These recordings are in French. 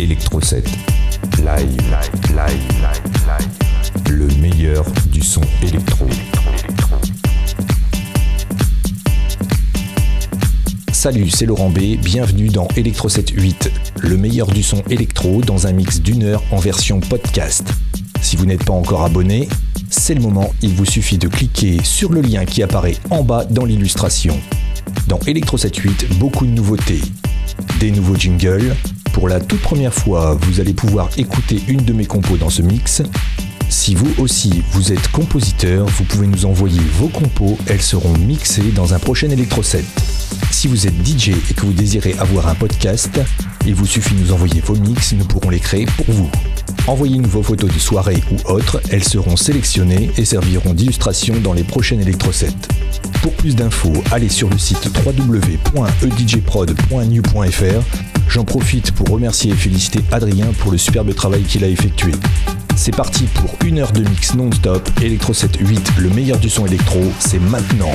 Electro 7. Live. Le meilleur du son électro. Salut, c'est Laurent B, bienvenue dans Electro 7 8, le meilleur du son électro dans un mix d'une heure en version podcast. Si vous n'êtes pas encore abonné, c'est le moment, il vous suffit de cliquer sur le lien qui apparaît en bas dans l'illustration. Dans Electro 7 8, beaucoup de nouveautés. Des nouveaux jingles. Pour la toute première fois, vous allez pouvoir écouter une de mes compos dans ce mix. Si vous aussi vous êtes compositeur, vous pouvez nous envoyer vos compos, elles seront mixées dans un prochain Electro 7. Si vous êtes DJ et que vous désirez avoir un podcast, il vous suffit de nous envoyer vos mix, nous pourrons les créer pour vous. Envoyez-nous vos photos de soirée ou autres, elles seront sélectionnées et serviront d'illustration dans les prochaines Electro-Sets. Pour plus d'infos, allez sur le site www.edjprod.new.fr. J'en profite pour remercier et féliciter Adrien pour le superbe travail qu'il a effectué. C'est parti pour une heure de mix non-stop, Electro 7 8, le meilleur du son électro, c'est maintenant.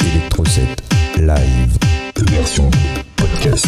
Electro 7 live, version podcast.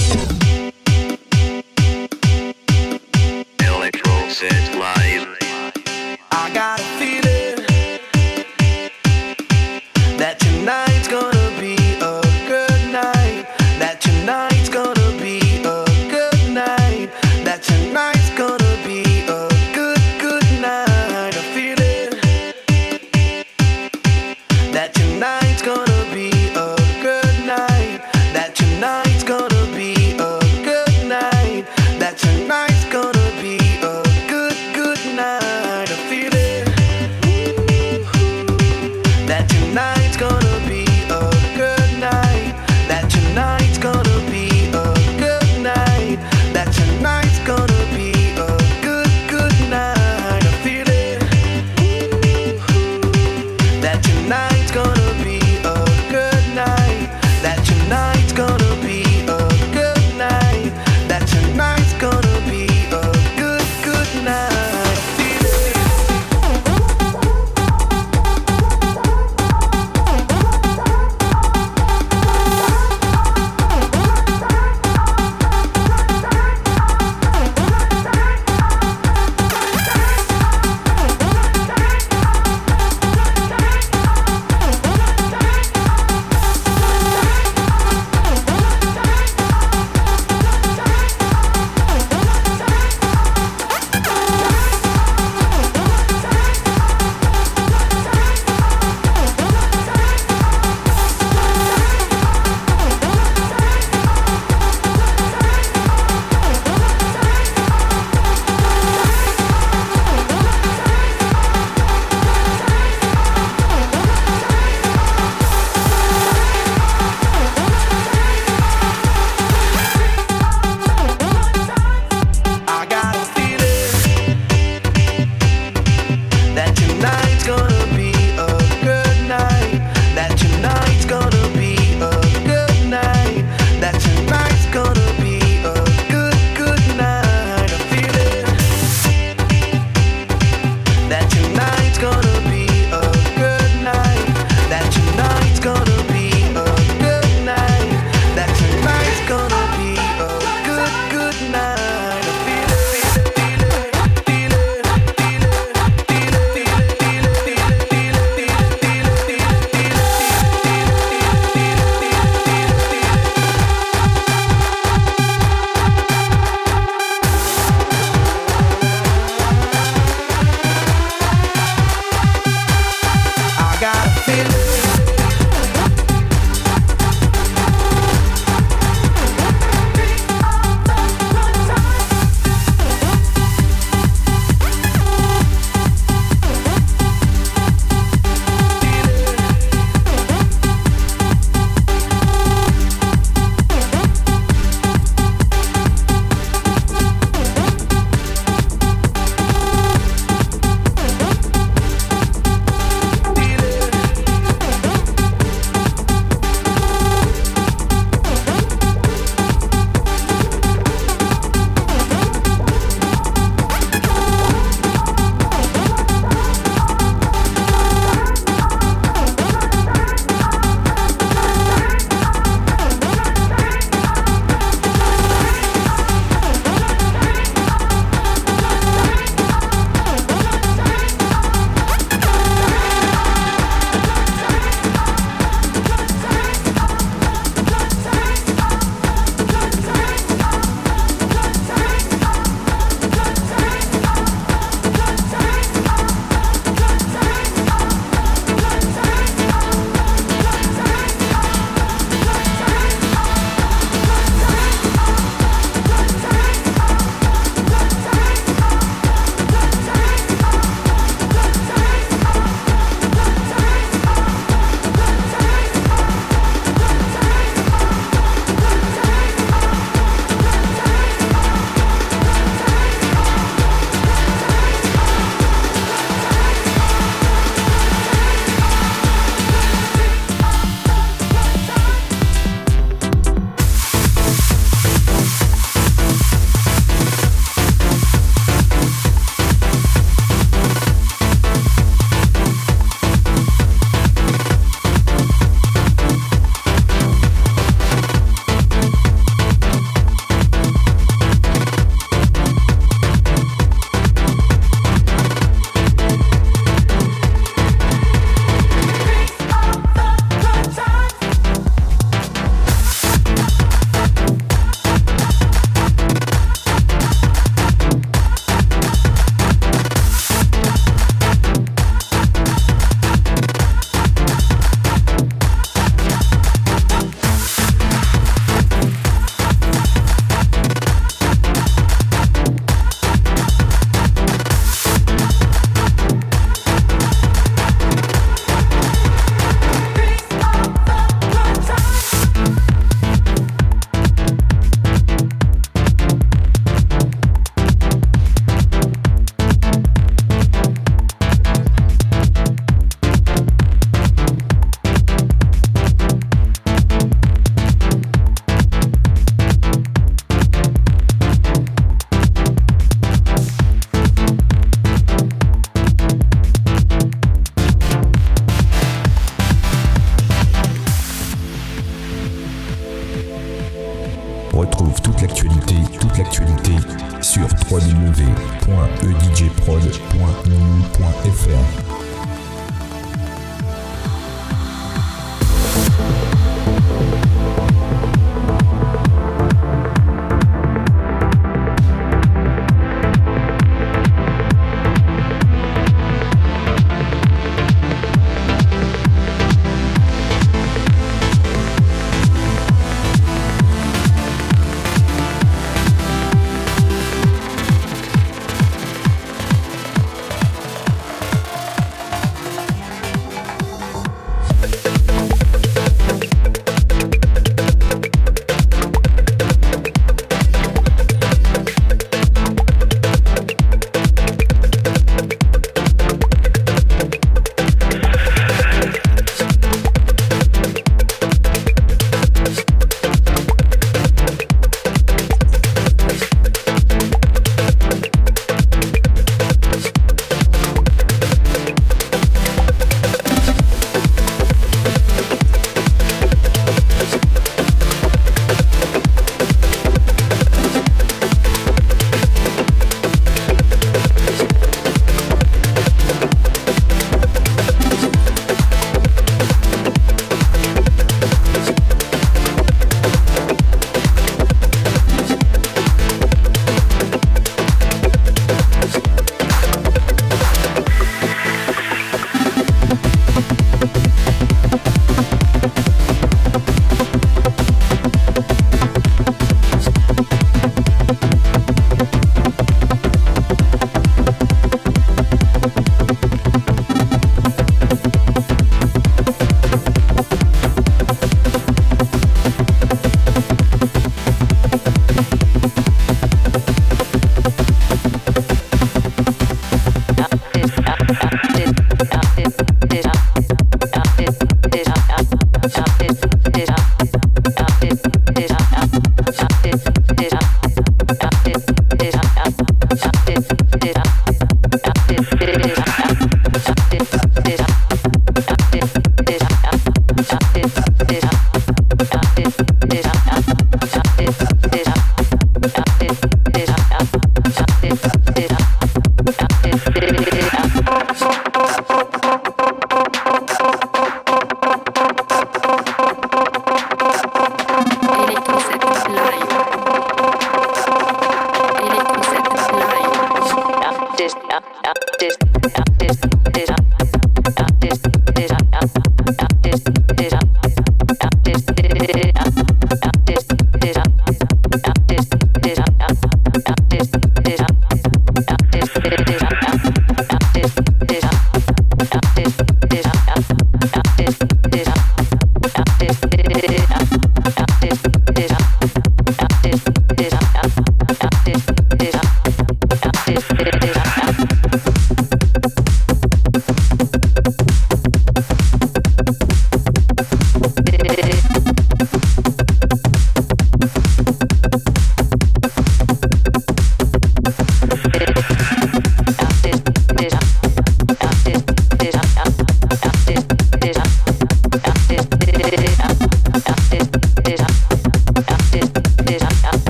Retrouve toute l'actualité, toute l'actualité sur www.edjprod.nu.fr.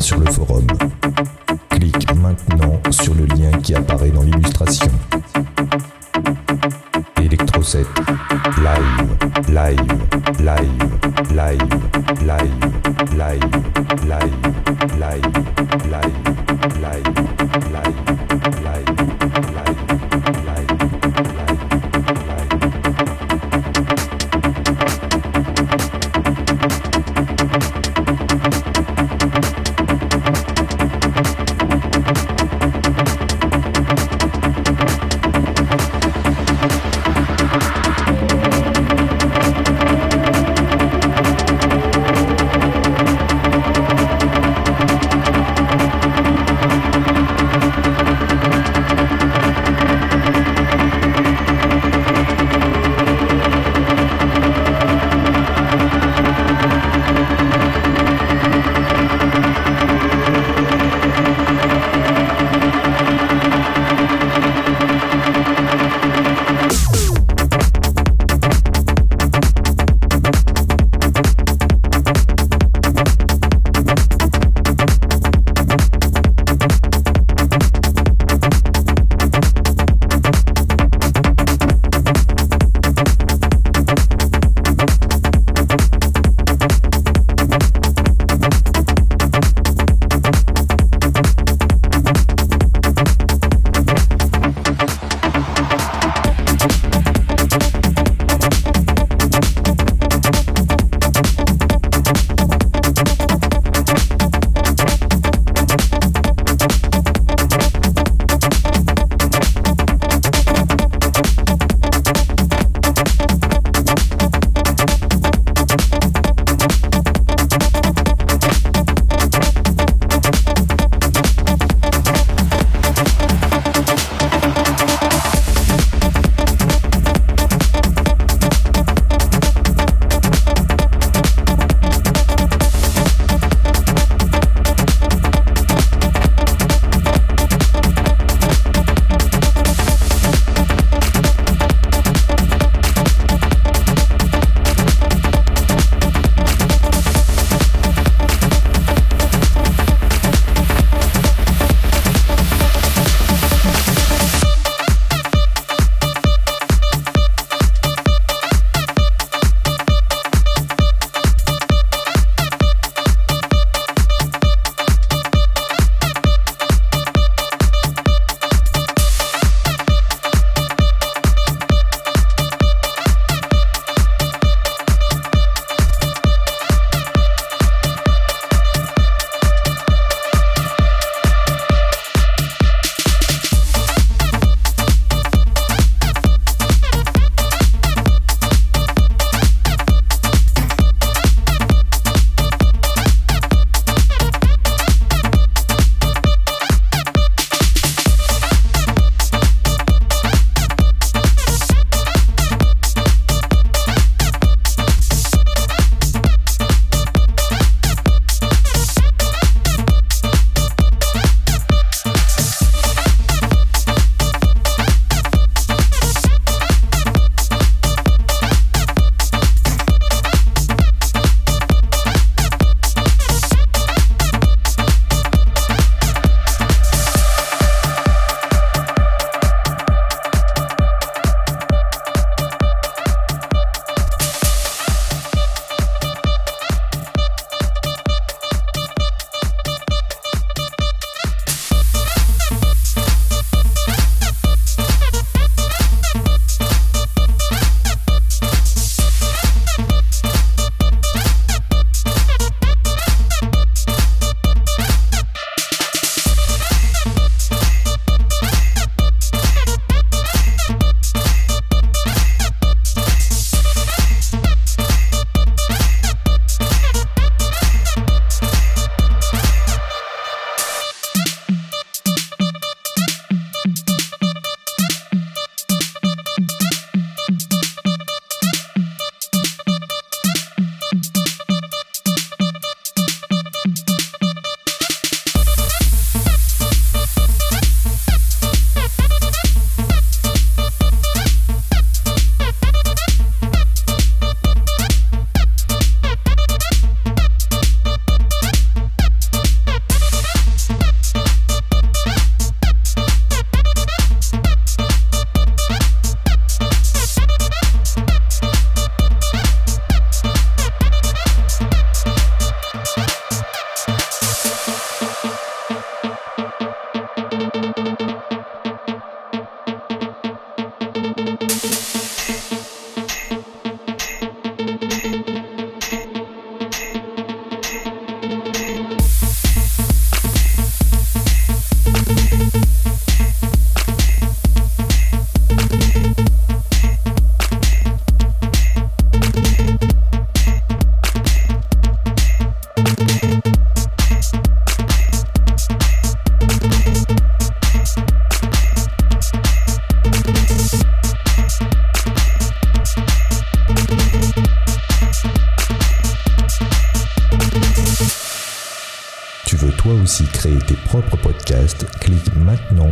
sur le forum. Clique maintenant sur le lien qui apparaît dans l'illustration. Electro7 live, live, live, live, live, live, live, live, live, live.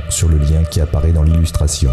Sur le lien qui apparaît dans l'illustration.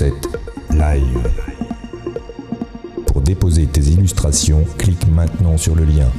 Electro7 Live. Pour déposer tes illustrations, clique maintenant sur le lien.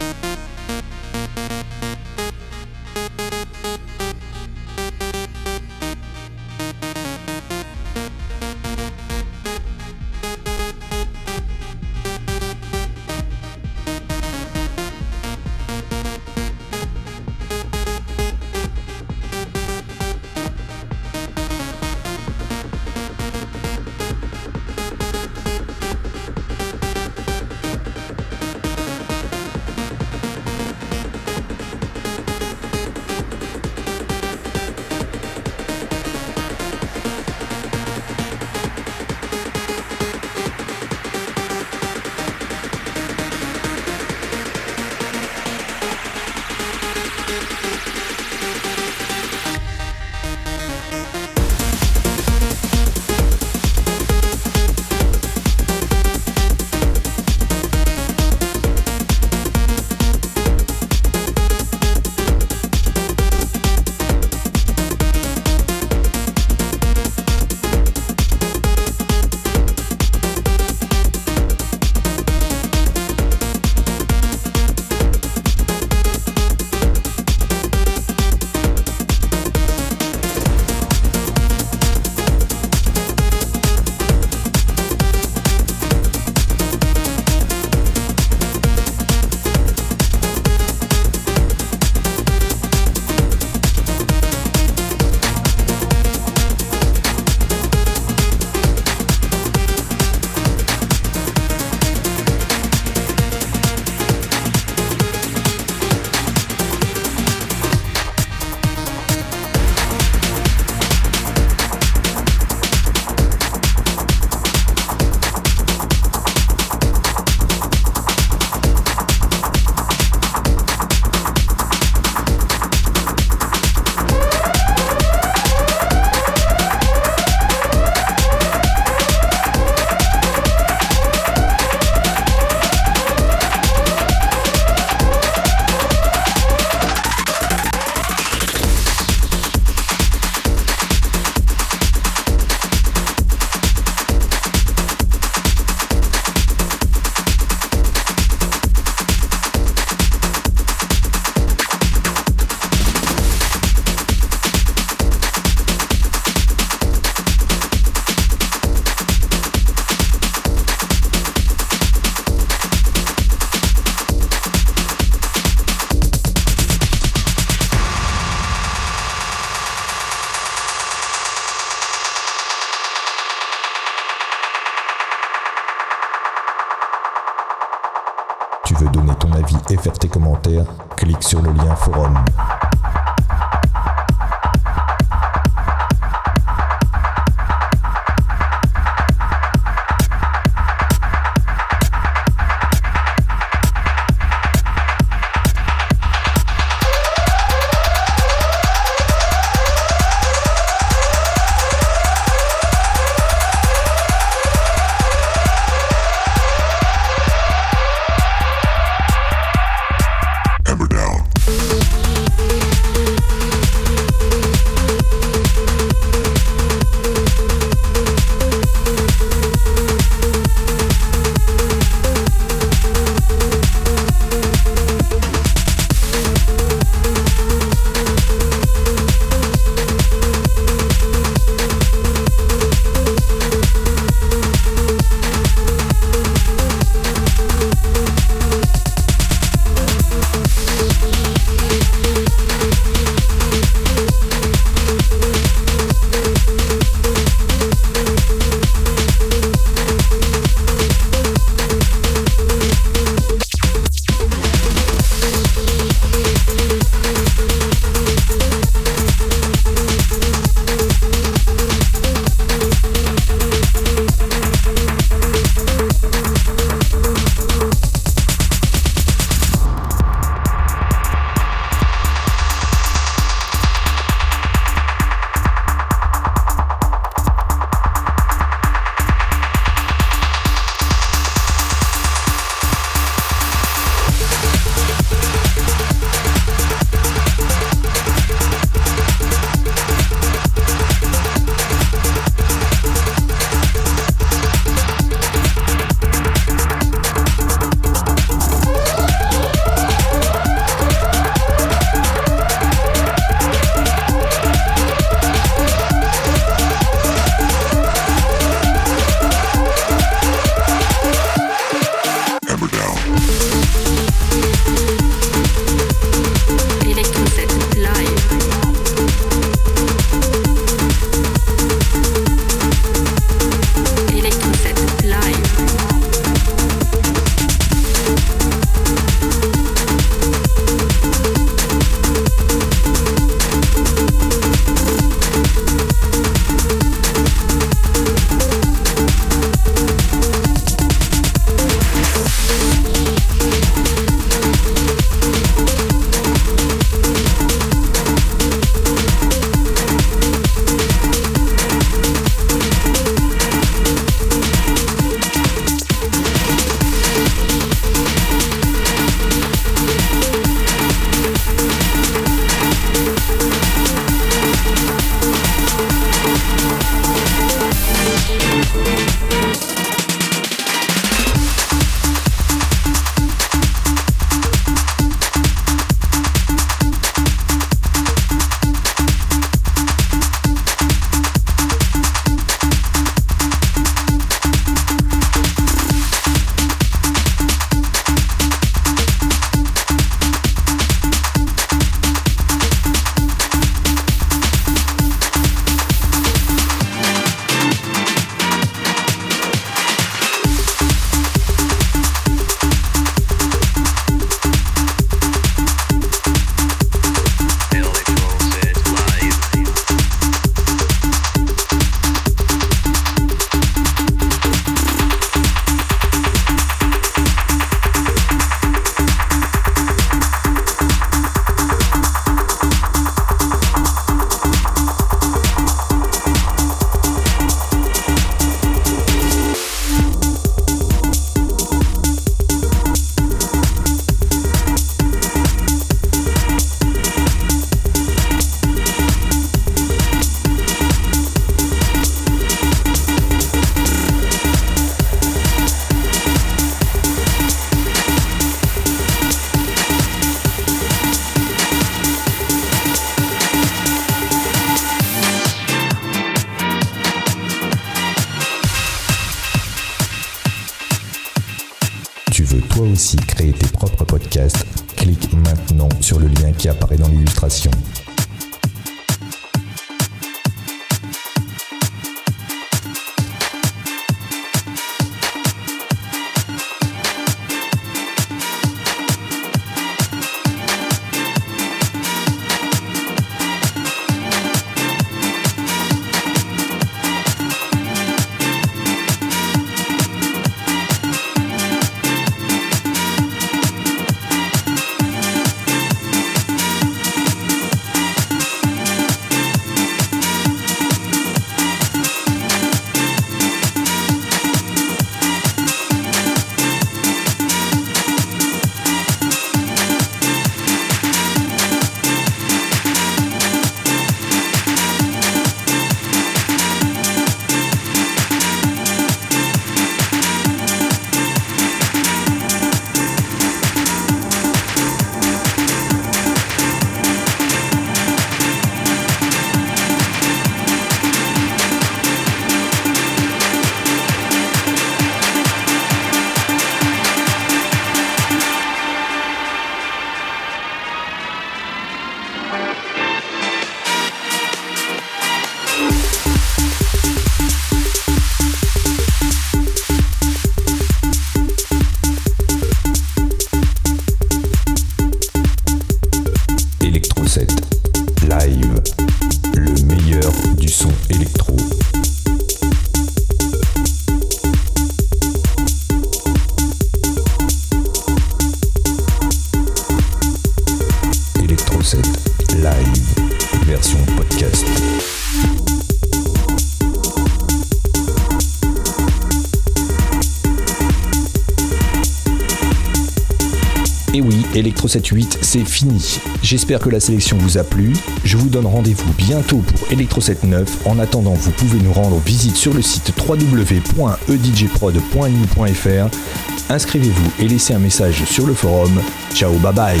J'espère que la sélection vous a plu. Je vous donne rendez-vous bientôt pour Electro 7.9. En attendant, vous pouvez nous rendre visite sur le site www.edjprod.nu.fr. Inscrivez-vous et laissez un message sur le forum. Ciao, bye bye